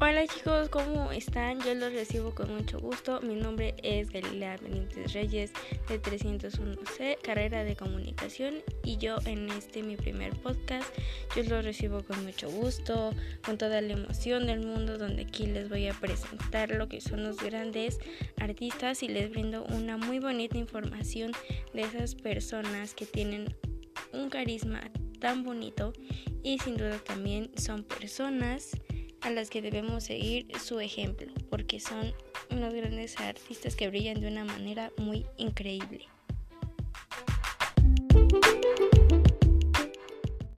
Hola chicos, ¿cómo están? Yo los recibo con mucho gusto. Mi nombre es Galilea Benítez Reyes de 301C, carrera de comunicación y yo en este mi primer podcast, yo los recibo con mucho gusto, con toda la emoción del mundo, donde aquí les voy a presentar lo que son los grandes artistas y les brindo una muy bonita información de esas personas que tienen un carisma tan bonito y sin duda también son personas a las que debemos seguir su ejemplo, porque son unos grandes artistas que brillan de una manera muy increíble.